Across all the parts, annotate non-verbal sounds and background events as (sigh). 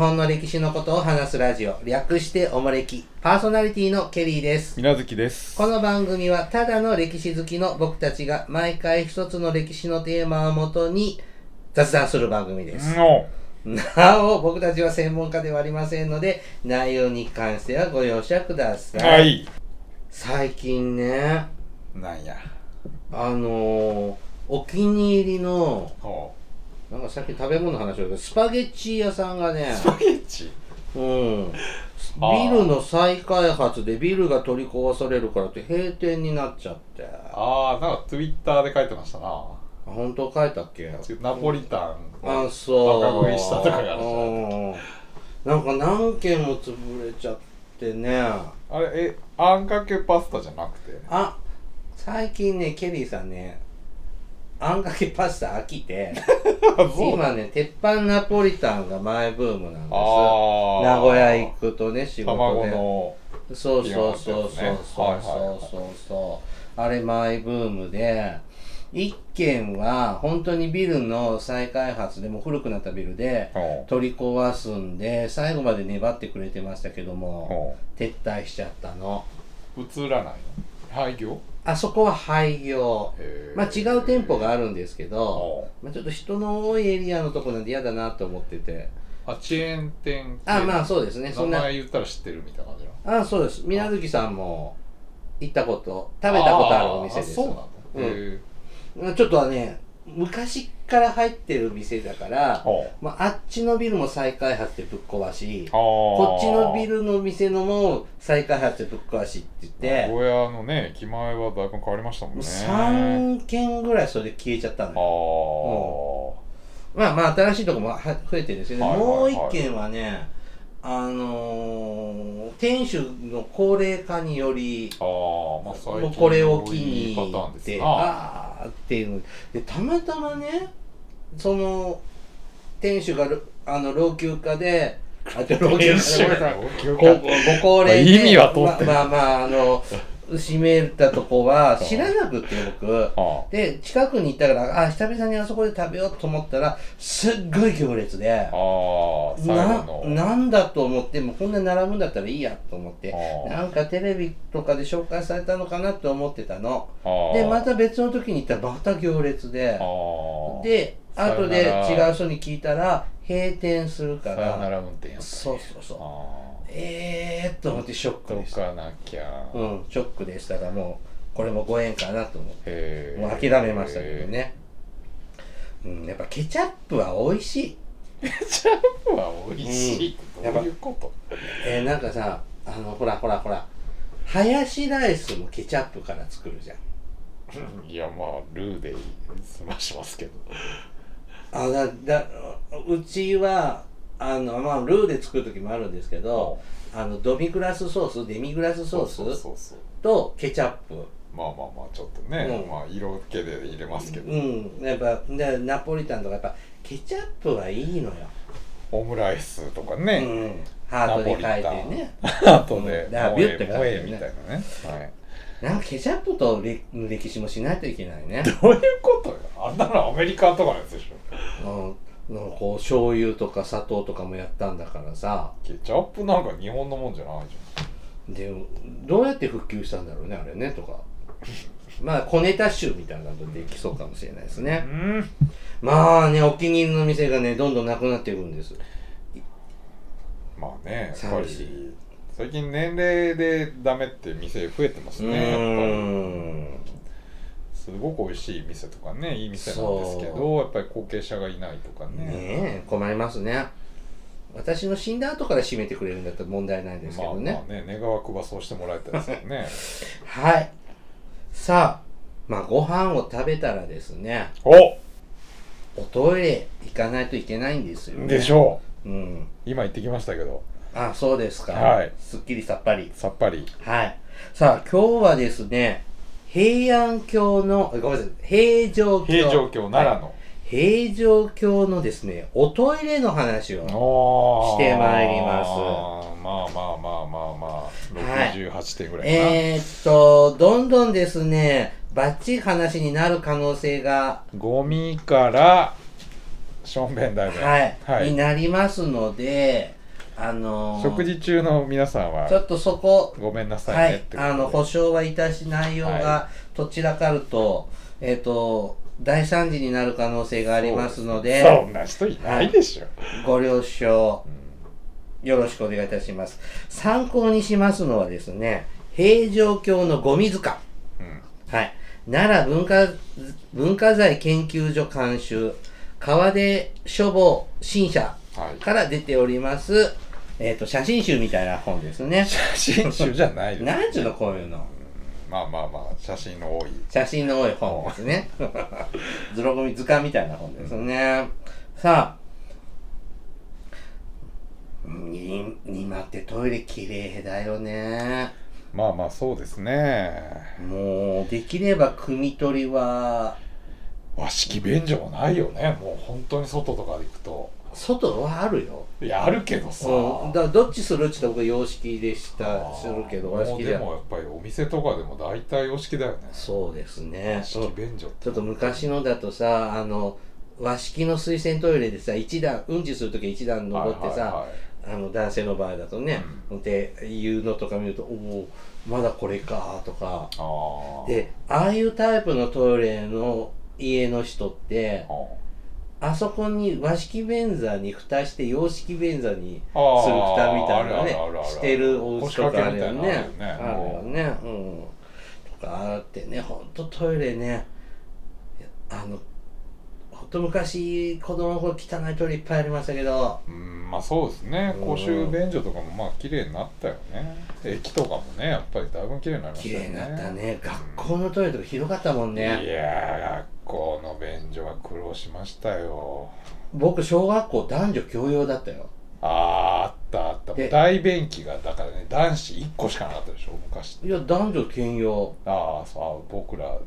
本の歴史のことを話すラジオ、略しておもれき、パーソナリティのケリーです。みなずきです。この番組はただの歴史好きの僕たちが毎回一つの歴史のテーマをもとに雑談する番組です。の、なお、僕たちは専門家ではありませんので、内容に関してはご容赦ください。はい。最近ね、なんや。あのー、お気に入りの、ほなんかさっき食べ物の話をしたスパゲッチ屋さんがねう。、スパゲッチ？うん。ビルの再開発でビルが取り壊されるからって閉店になっちゃって。あ、ああ、なんかツイッターで書いてましたな。本当書いたっけ？ナポリタンあ、をそう。バカ食いしたとかがあるじゃんか何軒も潰れちゃってね。あれ、え、あんかけパスタじゃなくて？あ、最近ね、ケリーさんね、あんかけパスタ飽きて、(laughs) 今ね、鉄板ナポリタンがマイブームなんです。名古屋行くとね、仕事で。卵の。そうそうそうそうそうそうそうそうあれマイブームで一軒は本当にビルの再開発でもう古くなったビルでほ取り壊すんで最後まで粘ってくれてましたけどうもほ撤退しちゃったのう。映らないの？廃業？あそこは廃業まあ違う店舗があるんですけど、ほまあ、ちょっと人の多いエリアのとこなんで嫌だなと思っててう。あ、チェーン店？あまあそうですねそ名んな前言ったら知ってるみたいな感じの？あそうです水無月さんも行ったこと食べたことあるお店ですあそうなの？うん。ちょっとはね昔から入ってる店だから。まあ、あっちのビルも再開発でぶっ壊しここっちのビルの店のも再開発でぶっ壊しって言って、名古屋のね駅前はだいぶ変わりましたもんね。3軒ぐらいそれで消えちゃったのあよーまあまあ新しいとこもは増えてるんですけど、はいはいはい。もう一軒はねあのー店主の高齢化によりあーまあもうこれを機にいいパターンですでな。あーっていうのでたまたまねその店主がろあの老朽化であで老朽化でごごご高齢でまあ意味は通ってる。ままあまああの閉めたとこは知らなくって僕。あで近くに行ったからあ久々にあそこで食べようと思ったらすっごい行列で。ななんだと思ってもうこんな並ぶんだったらいいやと思って。なんかテレビとかで紹介されたのかなと思ってたの。でまた別の時に行ったらまた行列で。で後で違う人に聞いたら閉店するから。そうそうそう。あえーっと思ってショックでした。かなきゃ。うんショックでしたがもうこれもご縁かなと思って。へー。もう諦めましたけどね。うんやっぱケチャップは美味しい。ケチャップは美味しいってどういうこと？えー、なんかさあのほらほらほら。ハヤシライスもケチャップから作るじゃん。いやまあルーで済ましますけど。あだだうちはあの、まあ、ルーで作る時もあるんですけどあのドミグラスソースデミグラスソースとケチャップ。まあまあまあちょっとね、うん。まあ色気で入れますけど、うん。やっぱでナポリタンとかやっぱケチャップはいいのよ、オムライスとかうね、ん、ハートで書いてね。あとで、うん。だからビュッて書いてね。みたいなね、はい、なんかケチャップと歴歴史もしないといけないねどういうことよあんなのアメリカとかのやつでしょうん、なんかこう醤油とか砂糖とかもやったんだからさ。ケチャップなんか日本のもんじゃないじでどうやって復旧したんだろうねあれねとか。(laughs) まあ小ネタ集みたいなのできそうかもしれないですゃんね。うん。まあねお気に入りの店がねどんどんなくなっていくんです。まあねやっぱり最近年齢でダメって店増えてますうねやっぱーりんすごく美味しい店とかねいい店なんですけそどやっぱり後継者がいないとかね。ねえ困りますね。私の死んだ後から閉めてくれるんだったら問題ないですけまあどね、まあね願わくばそうしてもらいたいですよね。(laughs) はい。さあまあご飯を食べたらですねお！おトイレ行かないといけないんですよ、ね、でしょう。うん。う今行ってきましたけど。あそうですか。はい。すっきりさっぱり。さっぱり。はい。さあ今日はですね平安京のごめんなさい平城京。平城京奈良はい。の、平城京のですねおトイレの話をしてまいります。まあまあまあまあまあ。はい。68点ぐらいかな、えー、っとどんどんですねバッチリ話になる可能性がゴミからしょんべん台ではい、はい。になりますのであのー食事中の皆さんはちょっとそこごめんなさはいいねってことで、あの保証はいたし内容はがどちらかると、えっ、と大惨事になる可能性がありますのでそんな人いないでしょ、ご了承うんよろしくお願いいたします。参考にしますのはですね平城京のゴミ図鑑うん。はい。奈良文化、文化財研究所監修、川出書房新社はい。から出ております、えっ、と、写真集みたいな本ですね。写真集じゃないです、なんちゅうの、こういうの。まあまあまあ写真の多い写真の多い本ですね。図録み図鑑みたいな本ですね。さあ、に今ってトイレ綺麗だよね。まあまあそうですねもう、できれば汲み取りは、和式便所もないよねもう本当に外とかで行くと外はあるよ。いやあるけどさ、うん、だからどっちするって言ったら僕洋式でしたするけど和式でもやっぱりお店とかでも大体洋式だよね。そうですね。ちょっと昔のだとさあの和式の水洗トイレでさ一段うんちする時は一段登ってさ、はいはいはい。あの男性の場合だとね、で言うのとか見るとおおまだこれかとか。ああでああいうタイプのトイレの家の人ってああそこに和式便座に蓋して洋式便座にあする蓋みたいなのねしてるお家とかあるよね。あるよね。うん。とかあってねほんとトイレね。あのほんと昔子供の頃汚いトイレいっぱいありましたけど。うんまあそうですね。うん。公衆便所とかもまあ綺麗になったよね。駅とかもねやっぱりだいぶ綺麗になりましたよね。綺麗になったね。学校のトイレとかひどかったもんいねやー学校の便所は苦労しましたよ。僕小学校男女共用だったよ。あーあったあった。で大便器がだからね男子1個しかなかったでしょ昔。いや男女兼用。ああそうあ僕らは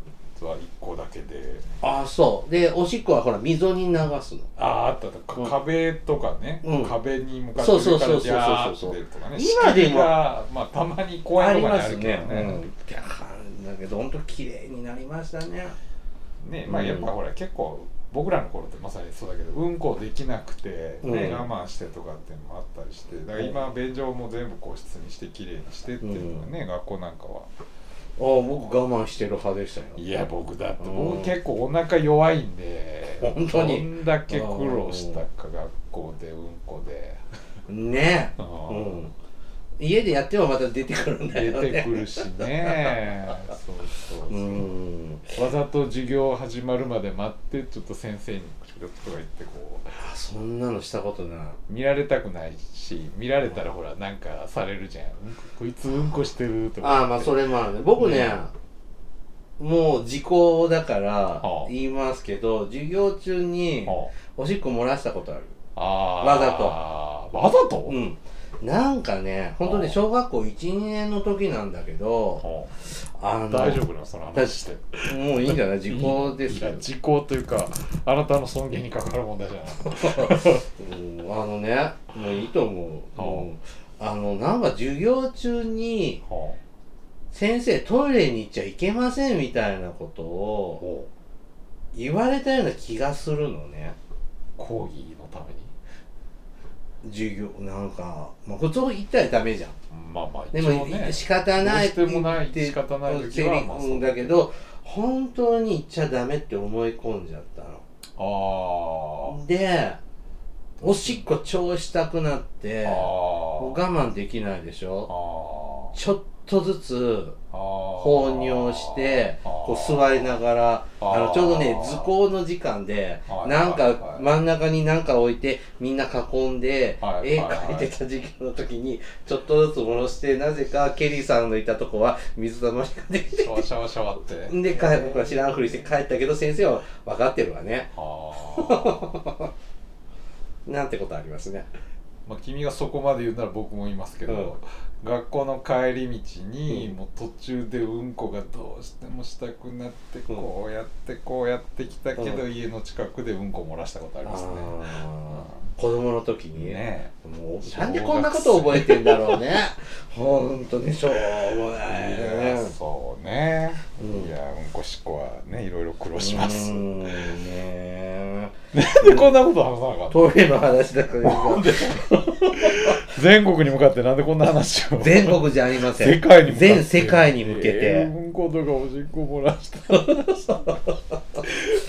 1個だけで。ああそう。でおしっこはほら溝に流すの。あああったあった。かうん。壁とかね、うん。壁に向かってそうそうそうそう上からジャーッと出るとかね。今でもまあたまに公あり園とかにあるけどね。うん。だけど本当綺麗になりましたねねまあやっぱほら結構僕らの頃ってまさにそうだけどうんこできなくて、ねうん。我慢してとかっていうのもあったりしてだから今便所も全部個室にして綺麗にしてっていうのがね、学校なんかは。ああ僕我慢してる派でしたよ。いや僕だってうん。僕結構お腹弱いんで本当に。どんだけ苦労したか学校でうんこで。ね。ううんん家でやってもまた出てくるんだ出よね。てくるしね。そうそうそう、うん。わざと授業始まるまで待ってちょっと先生にちょっとか言ってこう。あそんなのしたことない。見られたくないし見られたらほらなんかされるじゃん、うんここいつうんこしてるとかああまあそれもあるね。僕ねねもう時効だからはあ。言いますけど授業中にはおしっこ漏らしたことある。ああー。わざと。わざと、うんなんかね本当に小学校12年の時なんだけどはあのあ大丈夫なのその話。してもういいんじゃない時効ですよ。時効というかあなたの尊厳に関わる問題じゃない。うん。あのねもういいと思う、はあうんあのなんか授業中には先生トイレに行っちゃいけませんみたいなことあをほ言われたような気がするのね。う講義のために授業なんか、まあ、普通言ったらダメじゃん。まあまあでも、仕方ないどうしてもないって仕方ない時はまあだけど本当に言っちゃダメって思い込んじゃったの。あでおしっこ超したくなって我慢できないでしょ。あちょっとずつあ放尿してこう座りながらあのちょうどね図工の時間ではいなんはい。かはい真ん中に何か置いてみんな囲んで絵描いてた授業の時にちょっとずつ戻してなぜかケリーさんのいたとこは水たまりが出てシャワシャワシャワって。で帰僕は知らんふりして帰ったけど先生は分かってるわね。(laughs) なんてことありますね。まあ君がそこまで言うなら僕も言いますけど、学校の帰り道に、うん。もう途中でうんこがどうしてもしたくなってこうやってこうやってきたけど、う家の近くでうんこ漏らしたことありますね。子供の時に？ねもうなんでこんなこと覚えてんだろうね。ほんとにしょうもないね。そうね、うん。いやうんこしっこはねいろいろ苦労します。ねなんでこんなこと話さなかったトイレの話だから。全国に向かってなんでこんな話を？全国じゃありません。世界に向かって。全世界に向けて、えーうんことかおしっこ漏らした。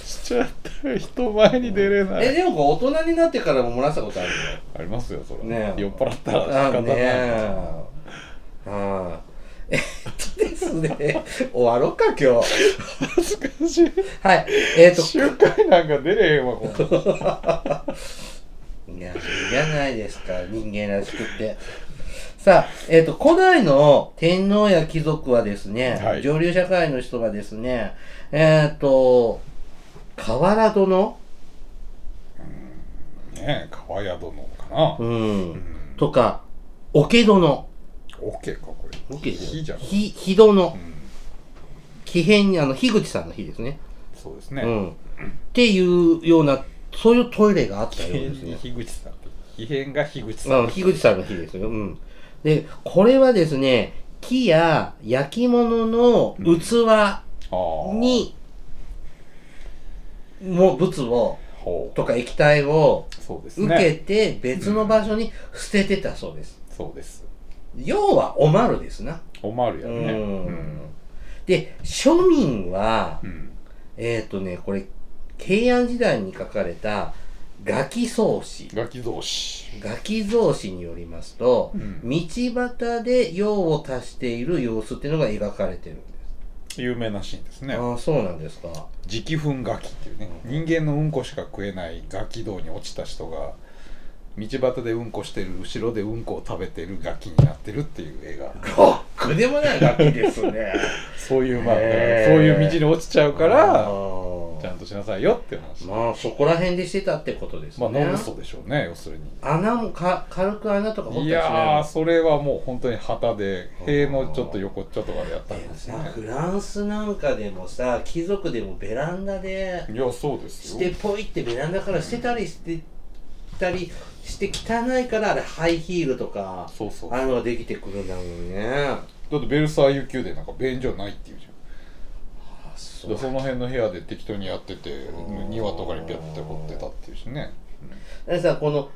しちゃった。人前に出れない。えでも大人になってからも漏らしたことあるありますよそれねえ。酔っ払ったら仕のあ方ない。ねえ。はいえっとですね終わろうか今日。恥ずかしい。はい。えっ、と集会なんか出れへんわこんなん (laughs) いや、いいじゃないですか、人間らしくって。さあ、えっ、と、古代の天皇や貴族はですね、はい。上流社会の人がですね、えっ、と、河原殿、ねえ川宿のかな。うん、うん。とか、桶殿、オッケーかこれ桶火じゃんひ、ひ殿う、ん木偏に、あの、樋口さんの日ですね。そうですねうん。っていうような、そういうトイレがあったようですね。樋口さんって異変が樋口さうんん、樋口さんの日ですよ。うん。で、これはですね、木や焼き物の器に、もう物を、とか液体を受けて別の場所に捨ててたそうです。そうです要はおまるですな。おまるやねうんで、庶民はう、んえっ、とね、これ、平安時代に書かれた、ガキ草子。ガキ同士ガキ草子によりますと、うん道端で用を足している様子っていうのが描かれてるんです。有名なシーンですねああ、そうなんですか。直糞ガキっていうね人間のうんこしか食えないガキ道に落ちた人が道端でうんこしてる後ろでうんこを食べてるガキになってるっていう映画。ロックでもないガキですね。そういうまあ、へーそういう道に落ちちゃうからちゃんとしなさいよっていう話。まあ、そこら辺でしてたってことですね。まあノンストでしょうね要するに。穴もか軽く穴とか掘ったりしいやーそれはもう本当に旗で塀のちょっと横っちょとかでやったんですさね。フランスなんかでもさ貴族でもベランダでいやそうですよ。してポイってベランダから捨てたりしてたりして汚いからあれハイヒールとかそうそうああいうのができてくるんだもんね。あだってベルサイユ宮殿なんか便所ないっていうじゃん。そでその辺の部屋で適当にやっててうん。庭とかにピャッて掘ってたっていうしね。だからさこの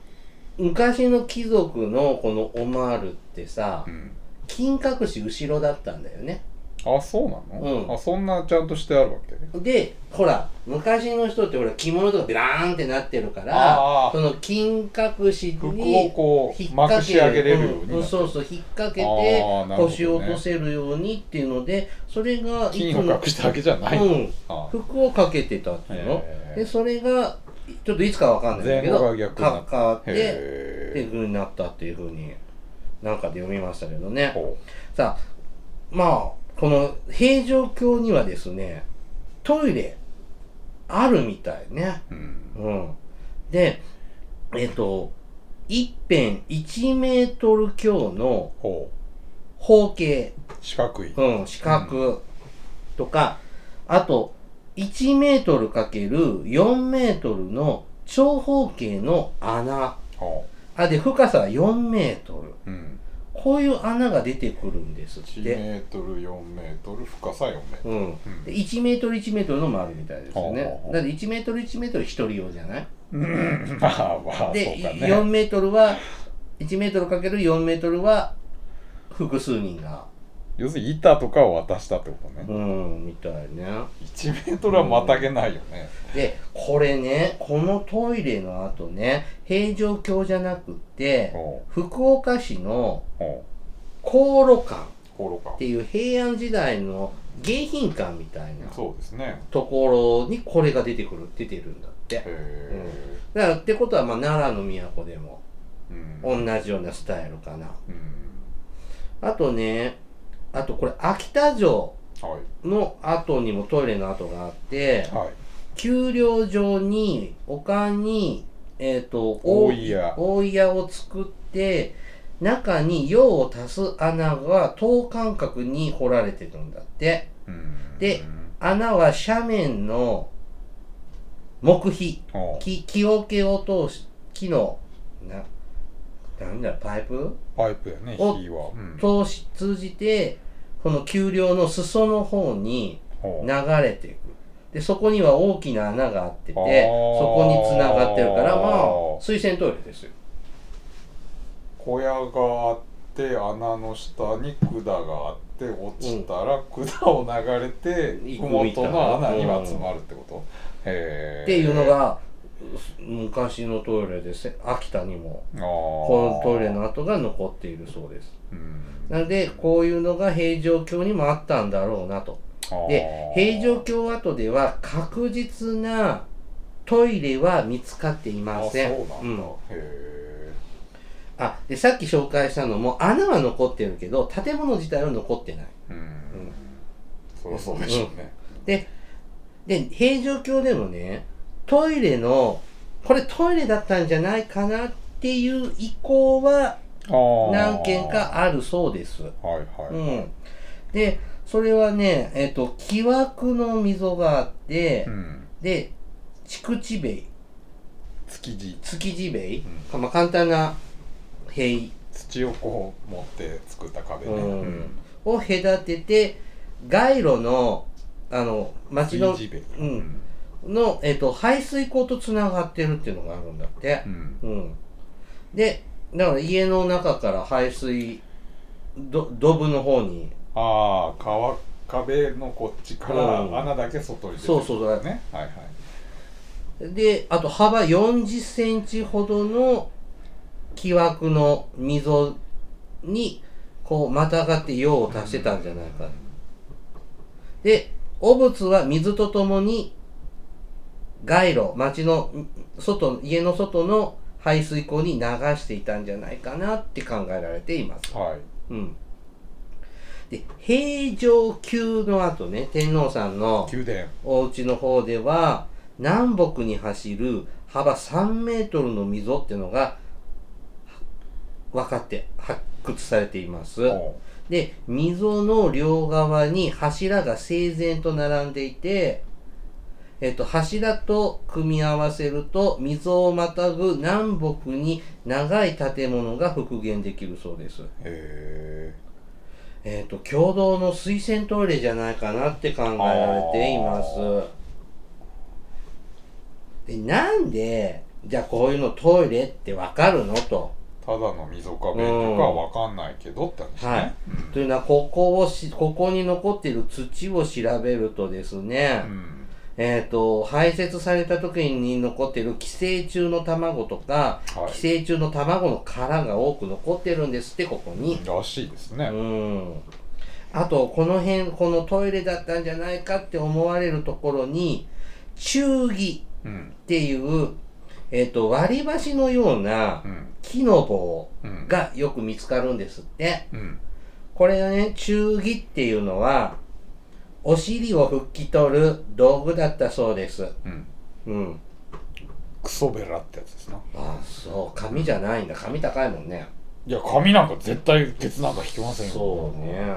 昔の貴族のこのオマールってさうん。金隠し後ろだったんだよねあそうなの、うん。あそんなちゃんとしてあるわけ？でほら昔の人ってほら着物とかビラーンってなってるからその金隠しにこう引っ掛けまくし上げれるようにそうそう引っ掛けあて腰を落とせるようにっていうのでそれがい金を隠したわけじゃない、うん。あ服をかけてたっていうの。でそれがちょっといつかわかんないけどかかって。ってへいう風になったっていう風になんかで読みましたけどね。さあまあこの平城京にはですねトイレあるみたいね。ううん。うん。でえっ、と一辺1メートル強のほ方形。う四角い、うん、四角。とか、あと、1メートルかける4メートルの長方形の穴。ほあ、で、深さは4メートル。ううんこういう穴が出てくるんですっ1て。メートル4メートル深さ4メートル、うん。うんで1メートル1メートルのもあるみたいですよねほうほうほ。うだって1メートル1メートル1人用じゃない？うん (laughs) まあまあそうで、かね4メートルは、1メートルかける4メートルは複数人が。要するに板とかを渡したってことね、うん、みたいね。1メートルはまたげないよね、でこれねこのトイレの後ね平城京じゃなくってほ福岡市のう。ほ香炉館。っていう平安時代の迎賓館みたいなそうですね。ところにこれが出てくる出てるんだって。へえだからってことはまあ奈良の都でもうん。同じようなスタイルかな。うん。あとねあとこれ秋田城はい。の後にもトイレの跡があってはい。丘陵上に丘にえっ、と大井屋。大井屋を作って中に用を足す穴が等間隔に掘られてるんだって。うん。で穴は斜面の木碑木木桶を通し木のななんだパイプ？パイプやねお火は、うん。通し通じてこの丘陵の裾の方に流れていく。でそこには大きな穴があっててそこにつながってるからまあ水洗トイレですよ。小屋があって穴の下に管があって落ちたら管を流れてうん麓の穴には詰まるってこと、へえっていうのが昔のトイレです秋田にも。このトイレの跡が残っているそうです。うん。なのでこういうのが平城京にもあったんだろうなと。で平城京跡では確実なトイレは見つかっていません。そうなんあでさっき紹介したのも穴は残ってるけど建物自体は残ってない。うん、そりゃそうでしょうね、でで平城京でもねトイレのこれトイレだったんじゃないかなっていう意向は何件かあるそうです。はいはい、うん、でそれはねえっ、と木枠の溝があって、うん。で筑地塀。築地。築地塀、まあ、簡単な塀。土をこう持って作った壁ね、うん。を隔てて街路のあの町のうんの、えっと排水溝とつながってるっていうのがあるんだって。う。ん。うん、でだから家の中から排水どドブの方に。ああ川壁のこっちからうん。穴だけ外に出てそうそうだねはいはい。であと幅40センチほどの木枠の溝にこうまたがって用を足してたんじゃないか。で汚物は水とともに街路町のん外家の外の排水溝に流していたんじゃないかなって考えられています。はいうん、で平城宮の後ね天皇さんの宮殿お家の方では南北に走る幅3メートルの溝っていうのが分かって発掘されています。おで溝の両側に柱が整然と並んでいて、えっと、柱と組み合わせると溝をまたぐ南北に長い建物が復元できるそうです。へえっと共同の水洗トイレじゃないかなって考えられています。でなんでじゃあこういうのトイレってわかるのと。えただの溝壁とかは分かんないけどって話ね、はいというのはここをしここに残っている土を調べるとですね、うんえっ、と排泄された時に残っている寄生虫の卵とか、はい。寄生虫の卵の殻が多く残ってるんですってここに。らしいですね、うん。あとこの辺このトイレだったんじゃないかって思われるところに中木うんっていう、えっと割り箸のようなうん。木の棒うん。がよく見つかるんですって。うん。これがね中木っていうのはお尻を拭き取る道具だったそうです。うんうん。クソベラってやつですなああそう紙じゃないんだ紙高いもんね。いや紙なんか絶対ケツなんか引きませんよそうね。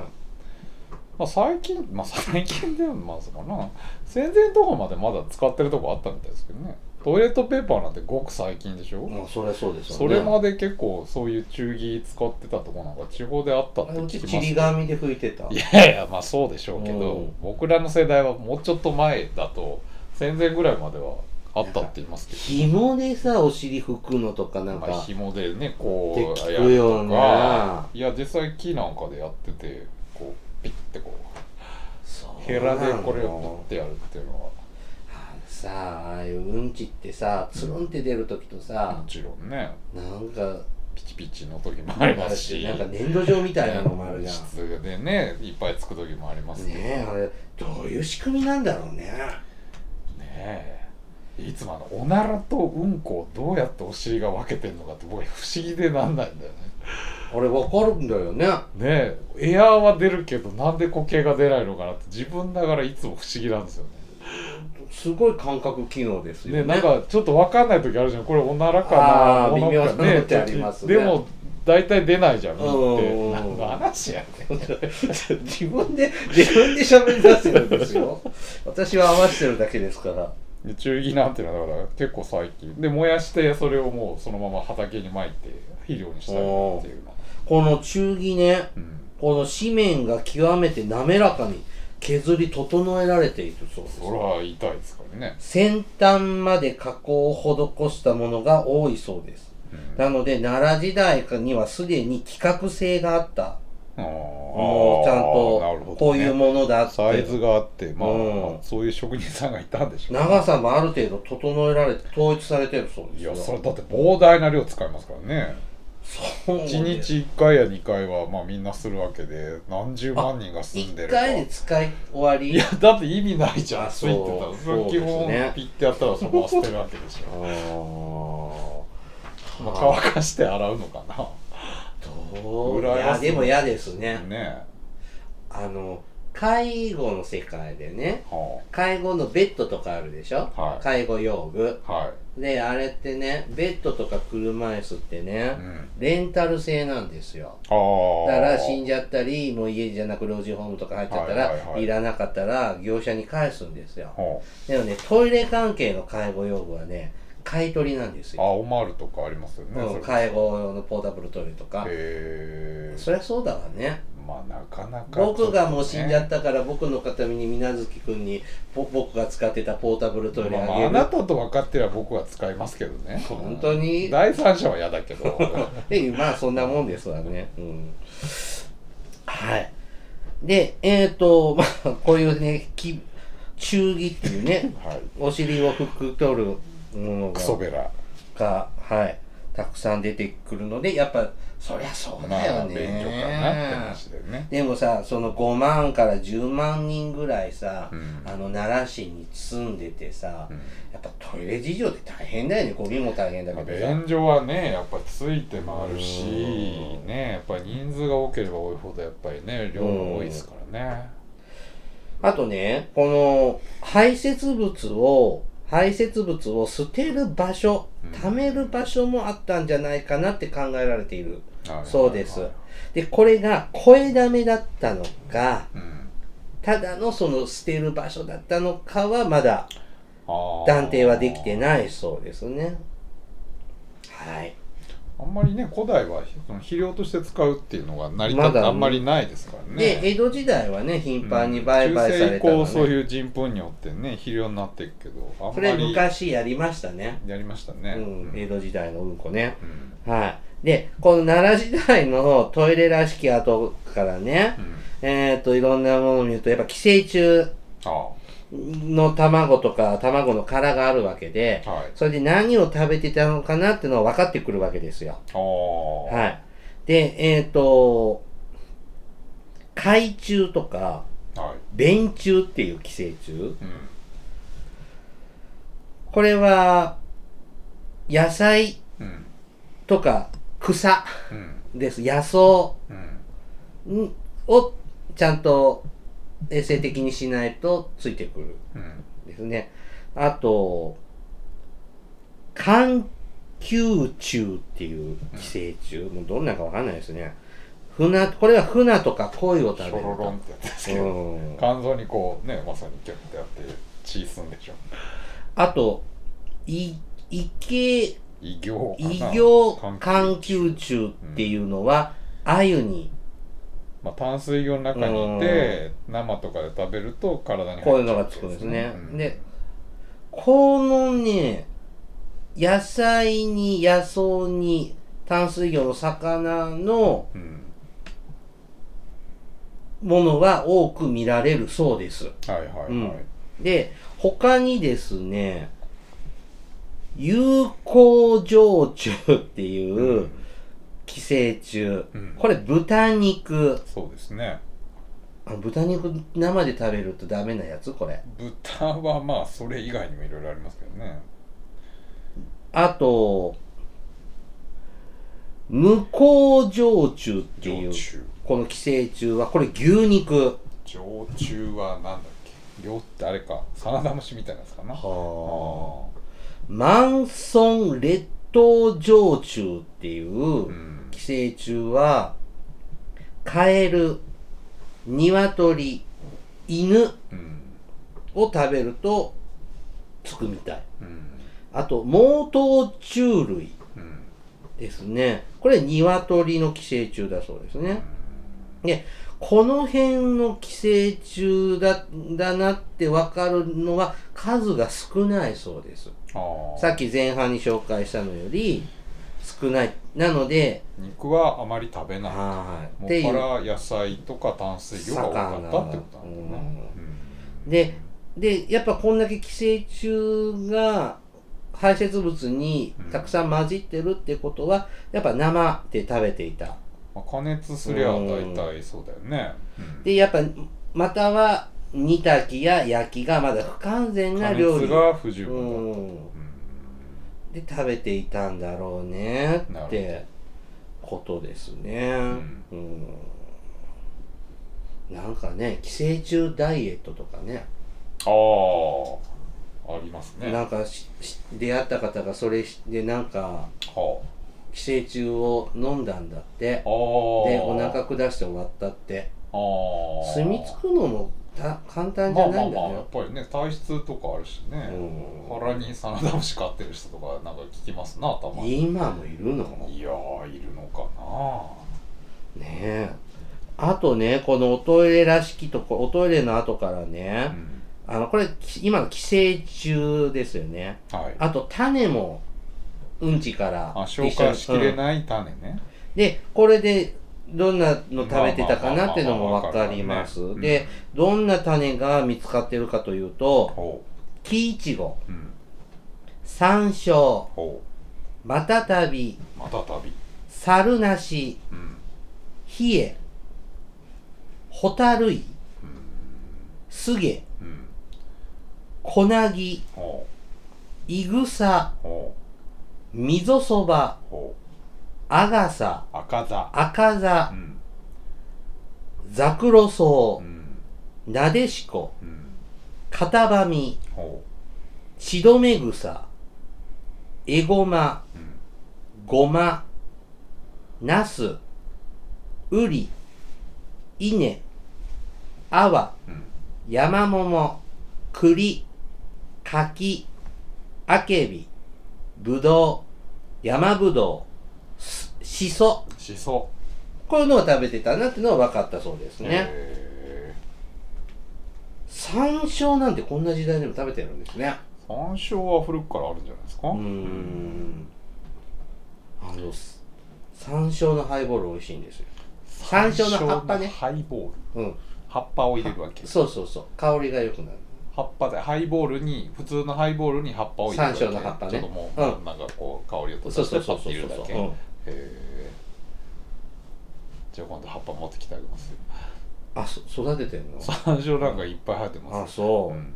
まあ最近まあ最近でもまあそうかな戦前とかまでまだ使ってるとこあったみたいですけどねトイレットペーパーなんてごく最近でしょ、もうそれそうですよね。それまで結構そういう中着使ってたとこなんか地方であったって聞きますちり紙で拭いてた。いやいやまあそうでしょうけど、うん。僕らの世代はもうちょっと前だと戦前ぐらいまではあったって言いますけど。紐でさお尻拭くのとかなんまあ、か。紐でねこうって聞やるくよねとか。いや実際木なんかでやっててこうピッてこう。ヘラでこれををピッてやるっていうのはさあああいううんちってさつるんって出る時とさも、ちろんね。なんかピチピチの時もありますし。なんか粘土状みたいなのもあるじゃん。質でねいっぱいつく時もありますねえあれどういう仕組みなんだろうね。ねえ。いつもあのおならとうんこをどうやってお尻が分けてんのかって僕不思議でなんないんだよね。あれわかるんだよね。ねえ。エアーは出るけどなんで固形が出ないのかなって自分ながらいつも不思議なんですよねすごい感覚機能ですよね。ねなんかちょっと分かんない時あるじゃん。これおならかな？微妙なねのってありますね。でも大体出ないじゃん。ってうん何の話やねん。自分で自分で喋り出してるんですよ。私は合わせてるだけですから。で中木なんていうのはだから結構最近。で燃やしてそれをもうそのまま畑に撒いて肥料にしたりっていうの。この中木ね。うん。この紙面が極めて滑らかに削り整えられているそうです。そら痛いですからね、先端まで加工を施したものが多いそうです。うん。なので奈良時代にはすでに規格性があった。もうちゃんとこういうものだって。サイズがあってまあ、うん。そういう職人さんがいたんでしょうね。長さもある程度整えられて統一されてるそうですよ。いやそれだって膨大な量使いますからね1日1回や2回はまあみんなするわけで何十万人が住んで1ると。回で使い終わり。いやだって意味ないじゃんあついてたらそ基本ピッてやったらそのまま捨てるわけでしあょ、(laughs) ー。まあ、乾かして洗うのかな。どう？いやでも嫌ですね。ね。あの介護の世界でねは介護のベッドとかあるでしょ、はい。介護用具。あはい。であれってねベッドとか車椅子ってね、うん。レンタル制なんですよ。ああだから死んじゃったりもう家じゃなく老人ホームとか入っちゃったら、いはいはいはい。らなかったら業者に返すんですよ。はでもねトイレ関係の介護用具はね買い取りなんですあ、あよ、オマールとかありますよね、介護用のポータブルトイレとか。へえそりゃそうだわね。まあなかなか僕がもう死んじゃっったから僕の形見に水無月君にぼ僕が使ってたポータブルトイレまあ、あげる、あなたと分かってれば僕は使いますけどね。本当に？第三者は嫌だけど。(laughs) でまあそんなもんですわね。うん。はい。でえっ、ー、とまあこういうねき中義っていうね (laughs) はい。お尻を拭く取るものクソがベラ。がはいたくさん出てくるのでやっぱそりゃそうまだよね、かなって話だよね。でもさその5万から10万人ぐらいさ、うん。あの奈良市に住んでてさ、うん。やっぱトイレ事情って大変だよね。ゴミも大変だまあけどさ、便所はねやっぱりついて回るしうん。ねやっぱり人数が多ければ多いほどやっぱりね量が多いですからね。あとねこの排泄物を排泄物を捨てる場所うん。貯める場所もあったんじゃないかなって考えられている。は。いそうです。はいでこれが声だめだったのかうん。ただのその捨てる場所だったのかはまだ断定はできてないそうですね。はいあんまりね古代はその肥料として使うっていうのが成り立ってあんまりないですからね。で江戸時代はね頻繁に売買されたね、中世以降そういう人糞によってね肥料になっていくけどあんそれまり昔やりましたね。やりましたね。うん、江戸時代のうんこね。うん。はい。でこの奈良時代のトイレらしき跡からねうん。えっ、といろんなものを見るとやっぱ寄生虫あの卵とか卵の殻があるわけであはい。それで何を食べてたのかなっていうのは分かってくるわけですよ。はい。でえっ、と海虫とかはい。便虫っていう寄生虫。うん。これは野菜うん。とか草うん。です。野草うん。んをちゃんと衛生的にしないとついてくるうんですね。あと環球虫っていう寄生虫、もうどんなかわかんないですね。船これは船とか鯉を食べるショロロンってやつですけどうん。肝臓にこうねまさにキュッてやって血吸うんでしょ。あとい池異形か異な形環球虫っていうのは鮎にまあ、淡水魚の中にいて生とかで食べると体にこういうのがつくんですね。うん。で、このね、野菜に野草に淡水魚の魚のうんものは多く見られるそうです。はいはいはい、うん。で、他にですね、有効常虫っていう寄生虫。うん。これ豚肉。そうですね。あ豚肉生で食べるとダメなやつ？これ。豚はまあそれ以外にもいろいろありますけどね。あと、無効常虫っていうこの寄生虫は、これ牛肉。常虫はなんだっけ？量ってあれか。サナダムシみたいなやつかな。はマンソン劣等常虫っていううん寄生虫は、カエル、鶏、犬うんを食べるとつくみたい。うんあと、猛頭虫類うんですね。これ、鶏の寄生虫だそうですね。でこの辺の寄生虫だだなって分かるのは数が少ないそうですさっき前半に紹介したのより少ない。なので肉はあまり食べない。はいもっていうっぱら野菜とか炭水魚が多かったってことなんだね、ででやっぱこんだけ寄生虫が排泄物にたくさん混じってるってことはやっぱ生で食べていた。まあ、加熱すりゃ大体そうだよね、うん。でやっぱまたは煮炊きや焼きがまだ不完全な加料理。熱が不十う分だった、んうんで食べていたんだろうねってことですね。うん、なんかね寄生虫ダイエットとかね。ああありますね。なんか出会った方がそれでなんかは寄生虫を飲んだんだって。ああでお腹下して終わったって。ああ住み着くのもた簡単じゃまあまあないんだよ、まあやっぱりね体質とかあるしね、うん。腹にサナダムシ飼ってる人とかなんか聞きますなたまに今もいるの？いやーいるのかな。ねえ。あとねこのおトイレらしきとこおトイレの後からね、うん。あのこれき今の寄生虫ですよね。はい。あと種もうんちからあ消化しきれい、ない種ね、でこれでどんなの食べてたかなっていうのも分かります。でどんな種が見つかってるかというと木いちご山椒また旅猿なしうんヒエホタルイスゲうんコナギイグサうほミゾソバうほアガサ。う赤座赤座うん。ザクロソ。うウん。ナデシコ。うん。カタバミ。ほシドメグサ。エゴマ。ううん。ゴマ。ナス。ウリ。イネ。アワ。うん。ヤマモモ。栗柿アケビ。ブドウ。山ぶどしそしそこういうのを食べてたなっていうのは分かったそうですね。へ山椒なんてこんな時代でも食べてるんですね。ー山椒は古くからあるんじゃないですか？うーん。あのす山椒のハイボール美味しいんですよ。山椒の葉っぱね。ハイボール？うん。葉っぱを入れるわけ？そうそうそう。香りが良くなる。葉っぱでハイボールに普通のハイボールに葉っぱを入れる山椒の葉っぱね。ちょっともう、うん。なんかこう香りをそう取ってパッそうそうそうて入れるだけ？えじゃあ今度葉っぱ持ってきてあげますよ。あそ育ててんの？山椒なんかいっぱい生えてあますそう、ん。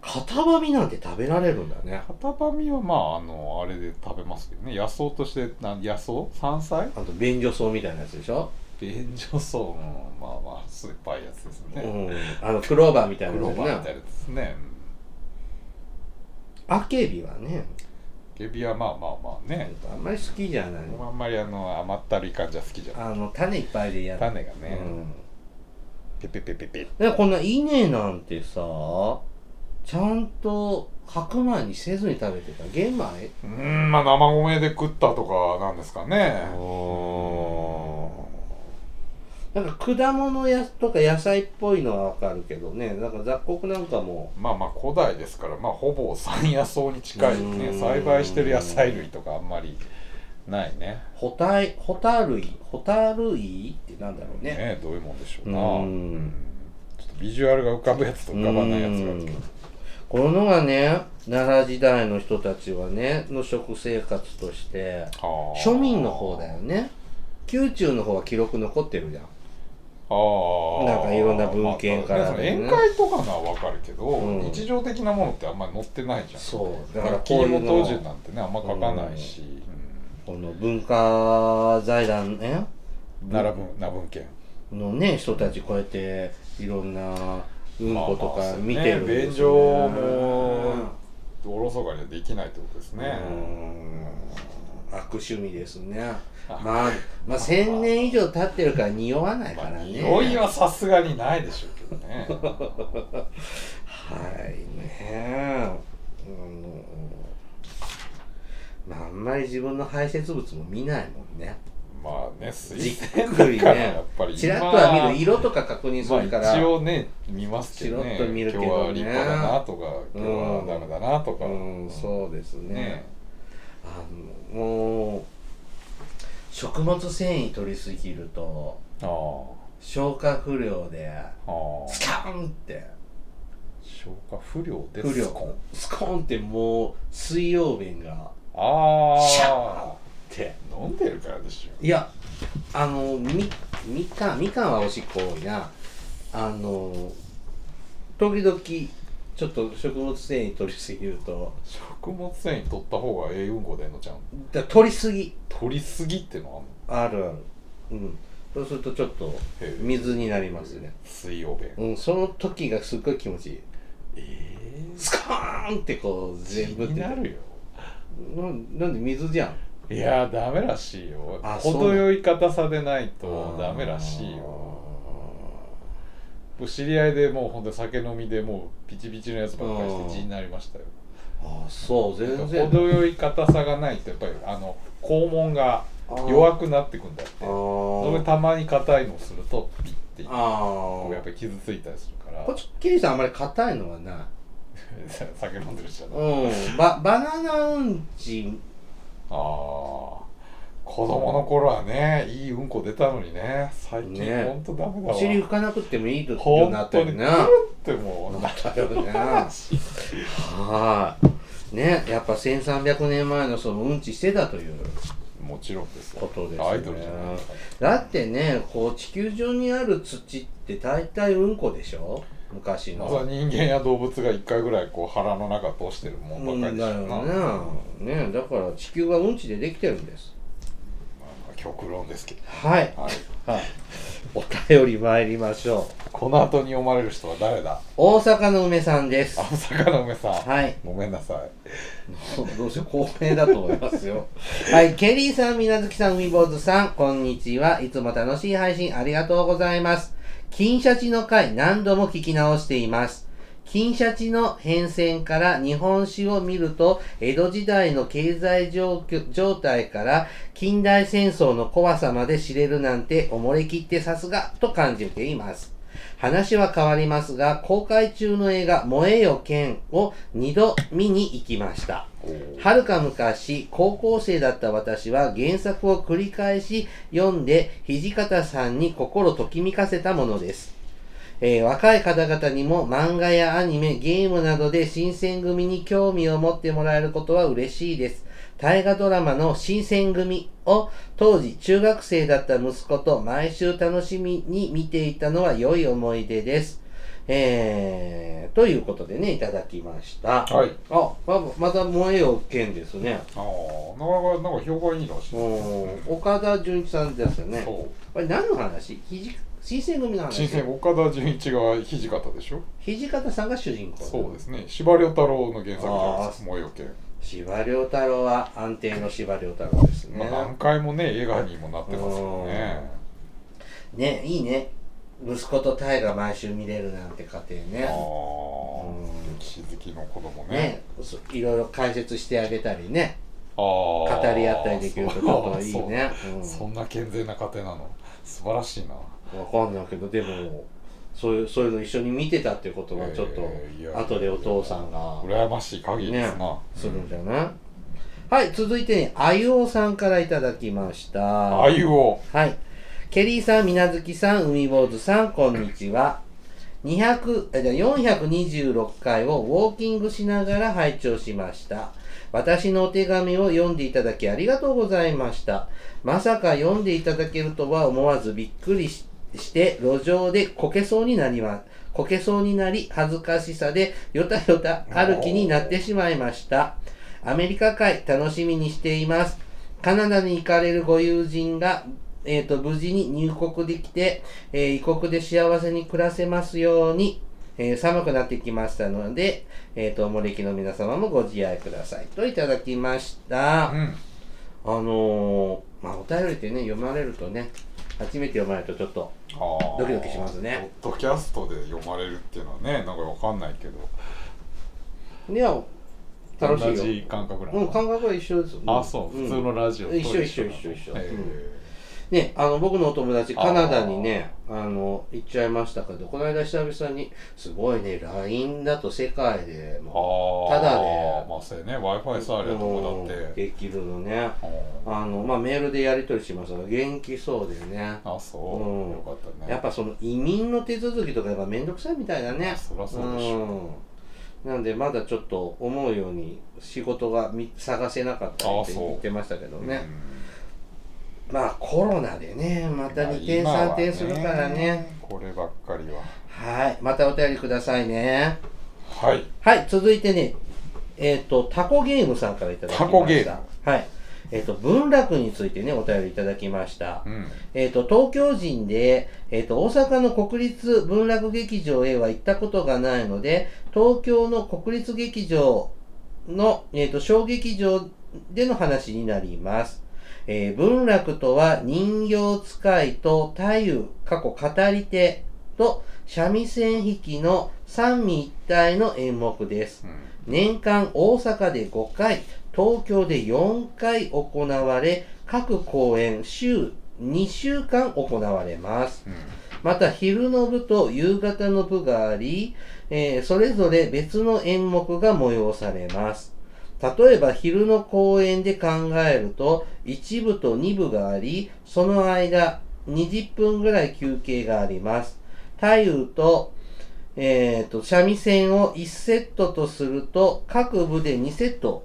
片ばみなんて食べられるんだね。片ばみはまああのあれで食べますけどね。野草としてなん野草？山菜？あと便所草みたいなやつでしょ、便所草。うん。まあまあ酸っぱいやつですね、うん。あのクローバーみたいなクロやつね。ーバーみたいなやつですね。アケビはねケビはまあまあまあね。あんまり好きじゃない。あんまりあの甘ったるい感じは好きじゃない。あの種いっぱいでやる種がね、うん。ペペペペペ。でこんな稲なんてさちゃんと白米にせずに食べてた。玄米？うーんまあ生米で食ったとかなんですかねなんか果物やとか野菜っぽいのはわかるけどね。なんか雑穀なんかも。まあまあ古代ですからまあほぼ山野草に近いねうん。栽培してる野菜類とかあんまりないね。ホタイホタルイホタルイってなんだろうね。ねどういうもんでしょうな。うん。うん。ちょっとビジュアルが浮かぶやつと浮かばないやつがあるけど。このがね奈良時代の人たちはねの食生活としてはあ。庶民の方だよね。宮中の方は記録残ってるじゃんなんかいろんな文献からまあね宴会とかのは分かるけど、うん。日常的なものってあんまり載ってないじゃん。そう。だからこういうの。に基順なんてねあんま書かないし、この文化財団ねうん、奈良文奈文献。のね人たちこうやっていろんなうんことか見てるんです便所もおろそかにはできないってことですね、うん。悪趣味ですねまあまあ1000年以上経ってるから匂わないかまあらね。匂いはさすがにないでしょうけどね。はいねうんまああんまり自分の排泄物も見ないもんね。まあね推じっ薦くりだからやねっぱりちらっとは見る色とか確認すまあるから、一応ね見ますけどね。と見るけどね。今日は立派だなとか今日はダメだなとか、うんそうですね。ねあのもう食物繊維取りすぎると消化不良でスカーンって。消化不良で不良。スコンスコーンってもう水曜便があシャーあって。飲んでるからでしょ。いやあのみみかんみかんはおしっこ多いな。あの時々ちょっと食物繊維取りすぎると。食物繊維取った方がええうんこ出んのちゃうんだ取りすぎ。取りすぎってのあるある。うん。そうするとちょっと水になりますね。水曜便。うんその時がすっごい気持ちいい。えスカーンってこうえ全部気になるよ。ななんで水じゃん？いやダメらしいよ。程よい硬さでないとダメらしいよ知り合いでもうほんと酒飲みでもうピチピチのやつばっかりして血になりましたよ。ああそう全然。程よい硬さがないとやっぱりあの肛門が弱くなってくんだって。あそれーたまに硬いのをするとピッてあー。こうやっぱり傷ついたりするから。こっちキリさんあんまり硬いのはな。(laughs) 酒飲んでるしうん。ババナナうんちああ子供の頃はねいいうんこ出たのにね最近ね。ほんとダメだわ。お尻拭かなくてもいいようになったよね。ってもう。なったよね。はい。ねやっぱ1300年前のそのうんちしてたというもちろんですよことですね。アイドルじゃない。だってねこう地球上にある土って大体うんこでしょ？昔の。に人間や動物が一回ぐらいこう腹の中通してるもうんんばかりだよまね。ねだから地球はうんちでできてるんです極論ですけど。はい、はい。はい、お便り参りましょう。この後に読まれる人は誰だ？大阪の梅さんです。あ坂の梅さん、はい。ごめんなさい。どうせ公平だと思いますよ。(laughs) はい、ケリーさん、みなずきさん、海坊主さん、こんにちは。いつも楽しい配信ありがとうございます。金シャチの回何度も聞き直しています。金シャチの変遷から日本史を見ると、江戸時代の経済状況状態から近代戦争の怖さまで知れるなんて、おもれきってさすがと感じています。話は変わりますが、公開中の映画、燃えよ剣を2度見に行きました。はるか昔、高校生だった私は原作を繰り返し読んで、土方さんに心ときめかせたものです。えー若い方々にも漫画やアニメ、ゲームなどで新選組に興味を持ってもらえることは嬉しいです。大河ドラマの新選組を当時中学生だった息子と毎週楽しみに見ていたのは良い思い出です。えー、ということでね、いただきました。はいあ、ままた燃えよ剣ですね。ああなかなかなんか評判いいらしいうん岡田准一さんですよね。そうこれ何の話？ひじ新選組の話新選岡田准一が土方でしょ？土方さんが主人公。そうですね。司馬遼太郎の原作じゃないです。か燃えよ剣司馬遼太郎は安定の司馬遼太郎ですね。まあ、何回もね映画にもなってますよね。ね、いいね。息子と大河毎週見れるなんて家庭あね。あうん。歴史好きの子供ね。ね、そいろいろ解説してあげたりね、ああ語り合ったりできるとちょっといいね。そうそん。な健全な家庭なの？素晴らしいな。うん、わかんないけど、でも、そういうそういうの一緒に見てたってことはちょっと後でお父さんが羨ましい限りですな、するんじゃない、はい、続いてね、あゆおさんからいただきました。あゆをはい。ケリーさん、みなずきさん、海坊主さん、こんにちは。200えじゃあ426回をウォーキングしながら拝聴しました。私のお手紙を読んでいただきありがとうございました。まさか読んでいただけるとは思わずびっくりしして、路上でこけそうになります。こけそうになり、恥ずかしさでよたよた歩きになってしまいました。アメリカ会楽しみにしています。カナダに行かれるご友人が、えー、と無事に入国できて、えー異国で幸せに暮らせますように、えー寒くなってきましたので、えー、とおもれきの皆様もご自愛くださいといただきました。うんあのーまあ、お便りってね、読まれるとね、初めて読まれるとちょっと、ドキドキしますね。ポッドキャストで読まれるっていうのはねなんかわかんないけど。いや、楽しいよ。同じ感覚なのうん、感覚は一緒です。よ、あそう、普通のラジオと一緒一緒一緒一緒。へー。うんね、あの僕のお友達カナダにねあの行っちゃいましたけどこの間久々にすごいね LINE だと世界でもああただねまあそうやね w i f i さえあればとこだって。できるのねうん。あのまあメールでやり取りしますが元気そうでね。あそう、うん。よかったね。やっぱその移民の手続きとかやっぱ面倒くさいみたいだね。そりゃそうでしょう。ん。なんでまだちょっと思うように仕事がみ探せなかったりって言ってましたけどうん。ねまあコロナでねまた2点まあ3点するからね。こればっかりは。はい。またお便りくださいね。はい。はい。続いてねえっ、とタコゲームさんからいただきました。タコゲーム。はい。えっ、と文楽についてねお便りいただきました。うん。えっ、と、東京人で、えっ、と、大阪の国立文楽劇場へは行ったことがないので、東京の国立劇場の、えっ、と、小劇場での話になります。えー文楽とは人形使いと太夫、過去語り手と三味線弾きの三位一体の演目です。うん年間大阪で5回、東京で4回行われ、各公演週2週間行われます。うんまた昼の部と夕方の部があり、えーそれぞれ別の演目が催されます。例えば昼の公演で考えると1部と2部があり、その間20分ぐらい休憩があります。太夫とえー、と、三味線を1セットとすると、各部で2セット、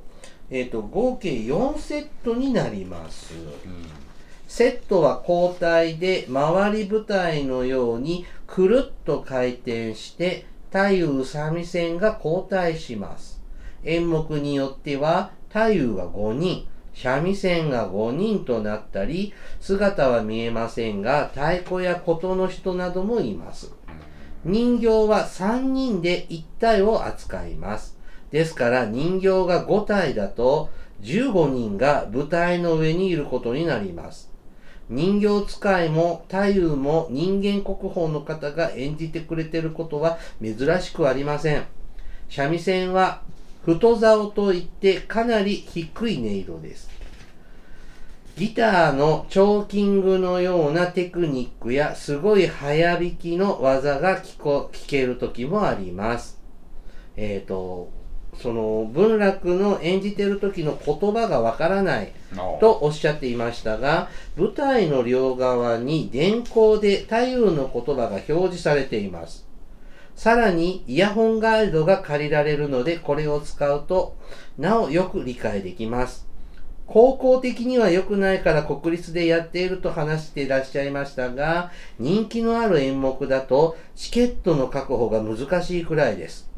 えー、と、合計4セットになります。セットは交代で回り舞台のようにくるっと回転して太夫三味線が交代します。演目によっては太夫が5人、三味線が5人となったり、姿は見えませんが太鼓や琴の人などもいます。人形は3人で1体を扱います。ですから人形が5体だと15人が舞台の上にいることになります。人形使いも太夫も人間国宝の方が演じてくれていることは珍しくありません。三味線は太竿といってかなり低い音色です。ギターのチョーキングのようなテクニックやすごい早弾きの技が聞こ聞ける時もあります。えっ、と、その文楽の演じてる時の言葉がわからないとおっしゃっていましたが、舞台の両側に電光で太夫の言葉が表示されています。さらに、イヤホンガイドが借りられるので、これを使うと、なおよく理解できます。高校的には良くないから国立でやっていると話していらっしゃいましたが、人気のある演目だと、チケットの確保が難しいくらいです。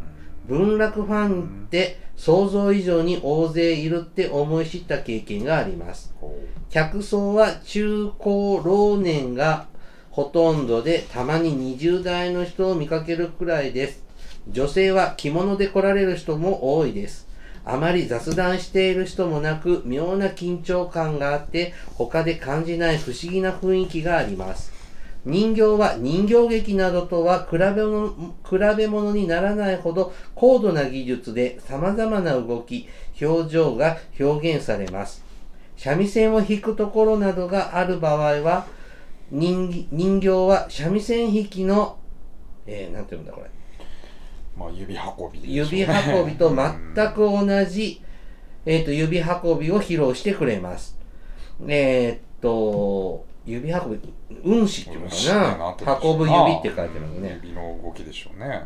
文楽ファンって想像以上に大勢いるって思い知った経験があります。こ客層は中高老年がほとんどで、たまに20代の人を見かけるくらいです。女性は着物で来られる人も多いです。あまり雑談している人もなく、妙な緊張感があって、他で感じない不思議な雰囲気があります。人形は人形劇などとは比べ物比べ物にならないほど高度な技術で様々な動き、表情が表現されます。三味線を弾くところなどがある場合は、人人形は三味線弾きの、えー、なんていうんだこれ。うまあ指運びでしょう指ね運びと全く同じ、えっ、と、指運びを披露してくれます。えっ、と、指運び、運指っていうのかな？運ぶ指って書いてますね。指の動きでしょうね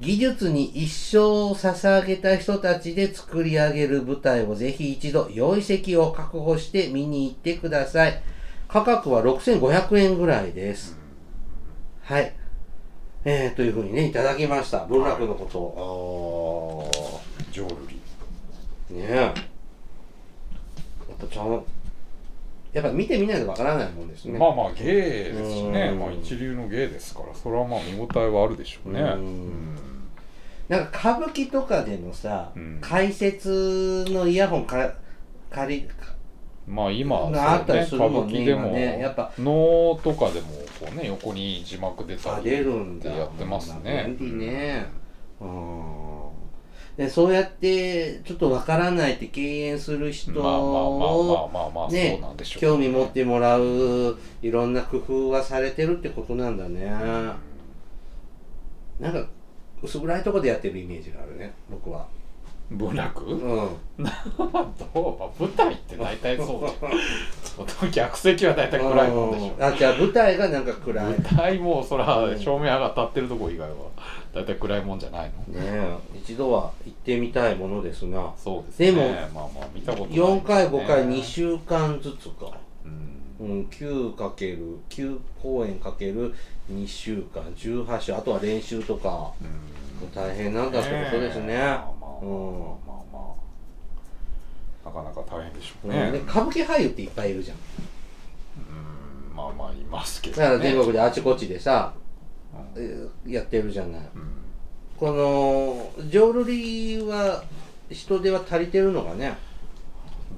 技術に一生を捧げた人たちで作り上げる舞台をぜひ一度良い席を確保して見に行ってください。価格は6500円ぐらいです。はい。えー、というふうにね、いただきました。文楽のことを。あー浄瑠璃ねえ。やっぱちゃん、やっぱ見てみないとわからないもんですね。まあまあ芸ですしねうんまあ一流の芸ですからそれはまあ見応えはあるでしょうねうんうんなんか歌舞伎とかでのさ、うん解説のイヤホンか借り、まあ今はがあったりするもんね歌舞伎でも今ね。やっぱ。能とかでもこうね横に字幕出たあり出るんだ。ってやってますね。ね。うん。でそうやってちょっとわからないって敬遠する人まあまあまあまあをねそうなんでしょう、興味持ってもらういろんな工夫はされてるってことなんだね。なんか薄暗いとこでやってるイメージがあるね僕は文楽、うん。どう、まあ、舞台って大体そうじゃん。客席は大体暗いもんでしょ。うん。あじゃあ舞台がなんか暗い。ね舞台もそらうん照明が当たってるとこ以外は大体暗いもんじゃないの？え一度は行ってみたいものですな。そうですね。でもまあまあ見たことない4回5回2週週間ずつか。うん。うん、9×9 公演かける2週間18週あとは練習とか。うん大変なんだってことですね。まあまあなかなか大変でしょううん。ね、で歌舞伎俳優っていっぱいいるじゃん。うん。まあまあいますけどだねから全国であちこちでさ、うん。えーやってるじゃない。うん。この浄瑠璃は人手は足りてるのかね？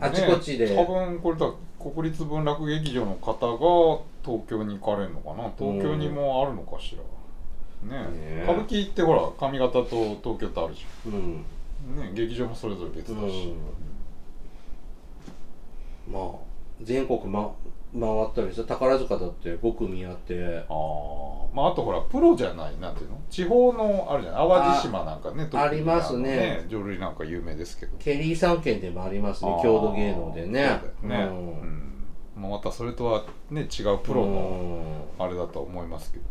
あちこちで、ね多分これだ国立文楽劇場の方が東京に行かれるのかな？東京にもあるのかしら、ね歌舞伎ってほら上方と東京ってあるじうん。ゃん。ね劇場もそれぞれ別だし、まあ全国、ま、回ったりさ宝塚だって5組やって。ああまああとほらプロじゃないなんていうの？地方のあるじゃない？淡路島なんかねありますね。浄瑠璃なんか有名ですけど。ケリー三県でもありますね郷土芸能でね。そううん。うん。まあ、またそれとはね違うプロのうん。あれだと思いますけど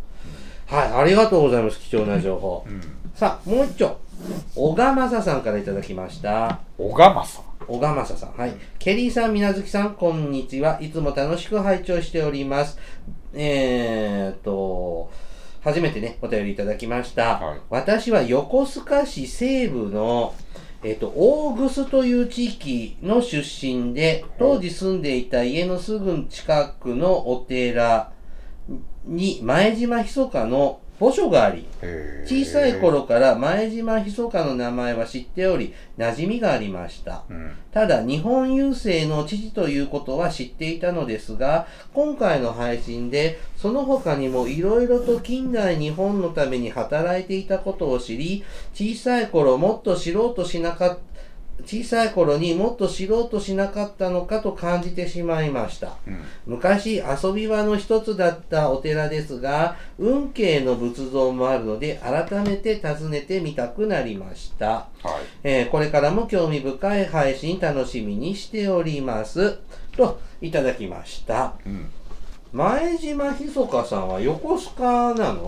はいありがとうございます貴重な情報。うん。さあもう一丁。小賀正さんからいただきました。小川正小賀正さん。はい。ケリーさんみなずきさんこんにちは。いつも楽しく拝聴しております。えー、っと初めてねお便りいただきました、はい。私は横須賀市西部のえっ、と、大楠という地域の出身で、当時住んでいた家のすぐ近くのお寺に前島ひそかの墓所があり、小さい頃から前島ひそかの名前は知っており、馴染みがありました。うんただ、日本郵政の父ということは知っていたのですが、今回の配信で、その他にもいろいろと近代日本のために働いていたことを知り、小さい頃もっと知ろうとしなかった、小さい頃にもっと知ろうとしなかったのかと感じてしまいました。うん。昔遊び場の一つだったお寺ですが運慶の仏像もあるので改めて訪ねてみたくなりました、はい。えーこれからも興味深い配信楽しみにしております。といただきました。うん。前島ひそかさんは横須賀なの？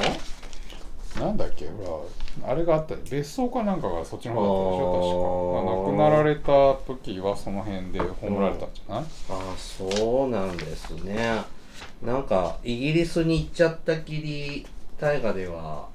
なんだっけ？ほらあれがあった別荘かなんかがそっちの方だったでしょ確か、まあ、亡くなられた時はその辺で葬られたんじゃない、ああそうなんですね。なんかイギリスに行っちゃったきり大河では。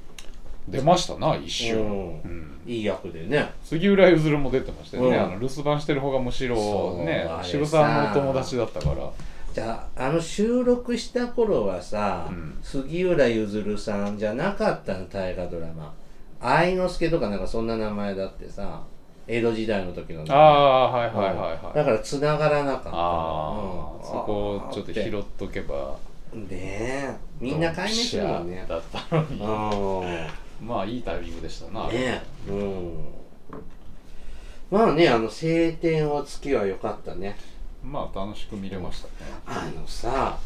出ましたな一瞬、うん。うん。いい役でね。杉浦ゆずるも出てましたよね、うん。あの留守番してる方がむしろね渋さ。んのお友達だったからじゃああの収録した頃はさ、うん。杉浦ゆずるさんじゃなかったの大河ドラマ。愛之助とかなんかそんな名前だってさ江戸時代の時の名あ前。あはいはいはいはい。だから繋がらなかったああ、うん。そこをちょっと拾っとけば。ねえみんな解明するもんねだったのに。うん。まあいいタイミングでしたな、ねえうん。まあねあの晴天をつけは良かったねまあ楽しく見れましたね。あのさ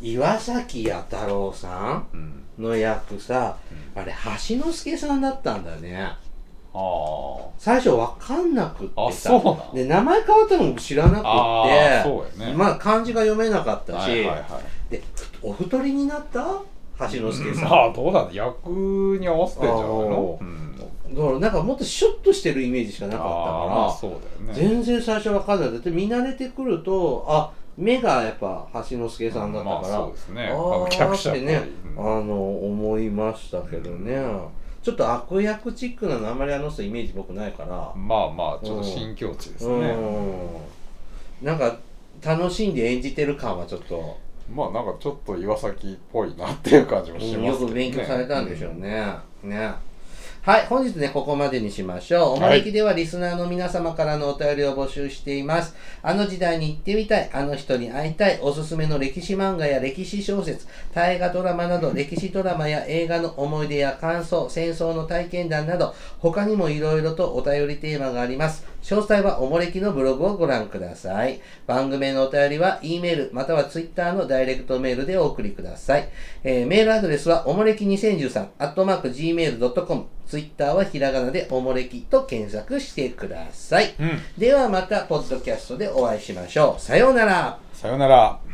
岩崎弥太郎さんうん。の役さ、あれ橋之助さんだったんだね。ああ最初わかんなくってあさで名前変わったのも知らなくって。ね。まあ漢字が読めなかったし、はいはいはい。でふお太りになった？橋之助さん、まあどうだ役に合わせてんじゃないの？うんだからなんかもっとシュッとしてるイメージしかなかったから、ね。全然最初わかんない。だって見慣れてくるとあ目がやっぱ橋之助さんだったから、まあそうですね。ああのー客者ってね、うん。あの思いましたけどね、ちょっと悪役チックなのあんまりあの人イメージ僕ないから、まあまあちょっと新境地ですね。うん。なんか楽しんで演じてる感はちょっと、まあなんかちょっと岩崎っぽいなっていう感じもしますね。よく勉強されたんでしょうね、ねはい、本日ね、ここまでにしましょう。おもれきではリスナーの皆様からのお便りを募集しています。あの時代に行ってみたい、あの人に会いたい、おすすめの歴史漫画や歴史小説、大河ドラマなど、歴史ドラマや映画の思い出や感想、戦争の体験談など、他にもいろいろとお便りテーマがあります。詳細はおもれきのブログをご覧ください。番組へのお便りは、E メール、または Twitter のダイレクトメールでお送りください。えーメールアドレスは、おもれき2013、アットマーク Gmail.com、Twitter はひらがなでおもれきと検索してください。うんではまた、ポッドキャストでお会いしましょう。さようなら。さよなら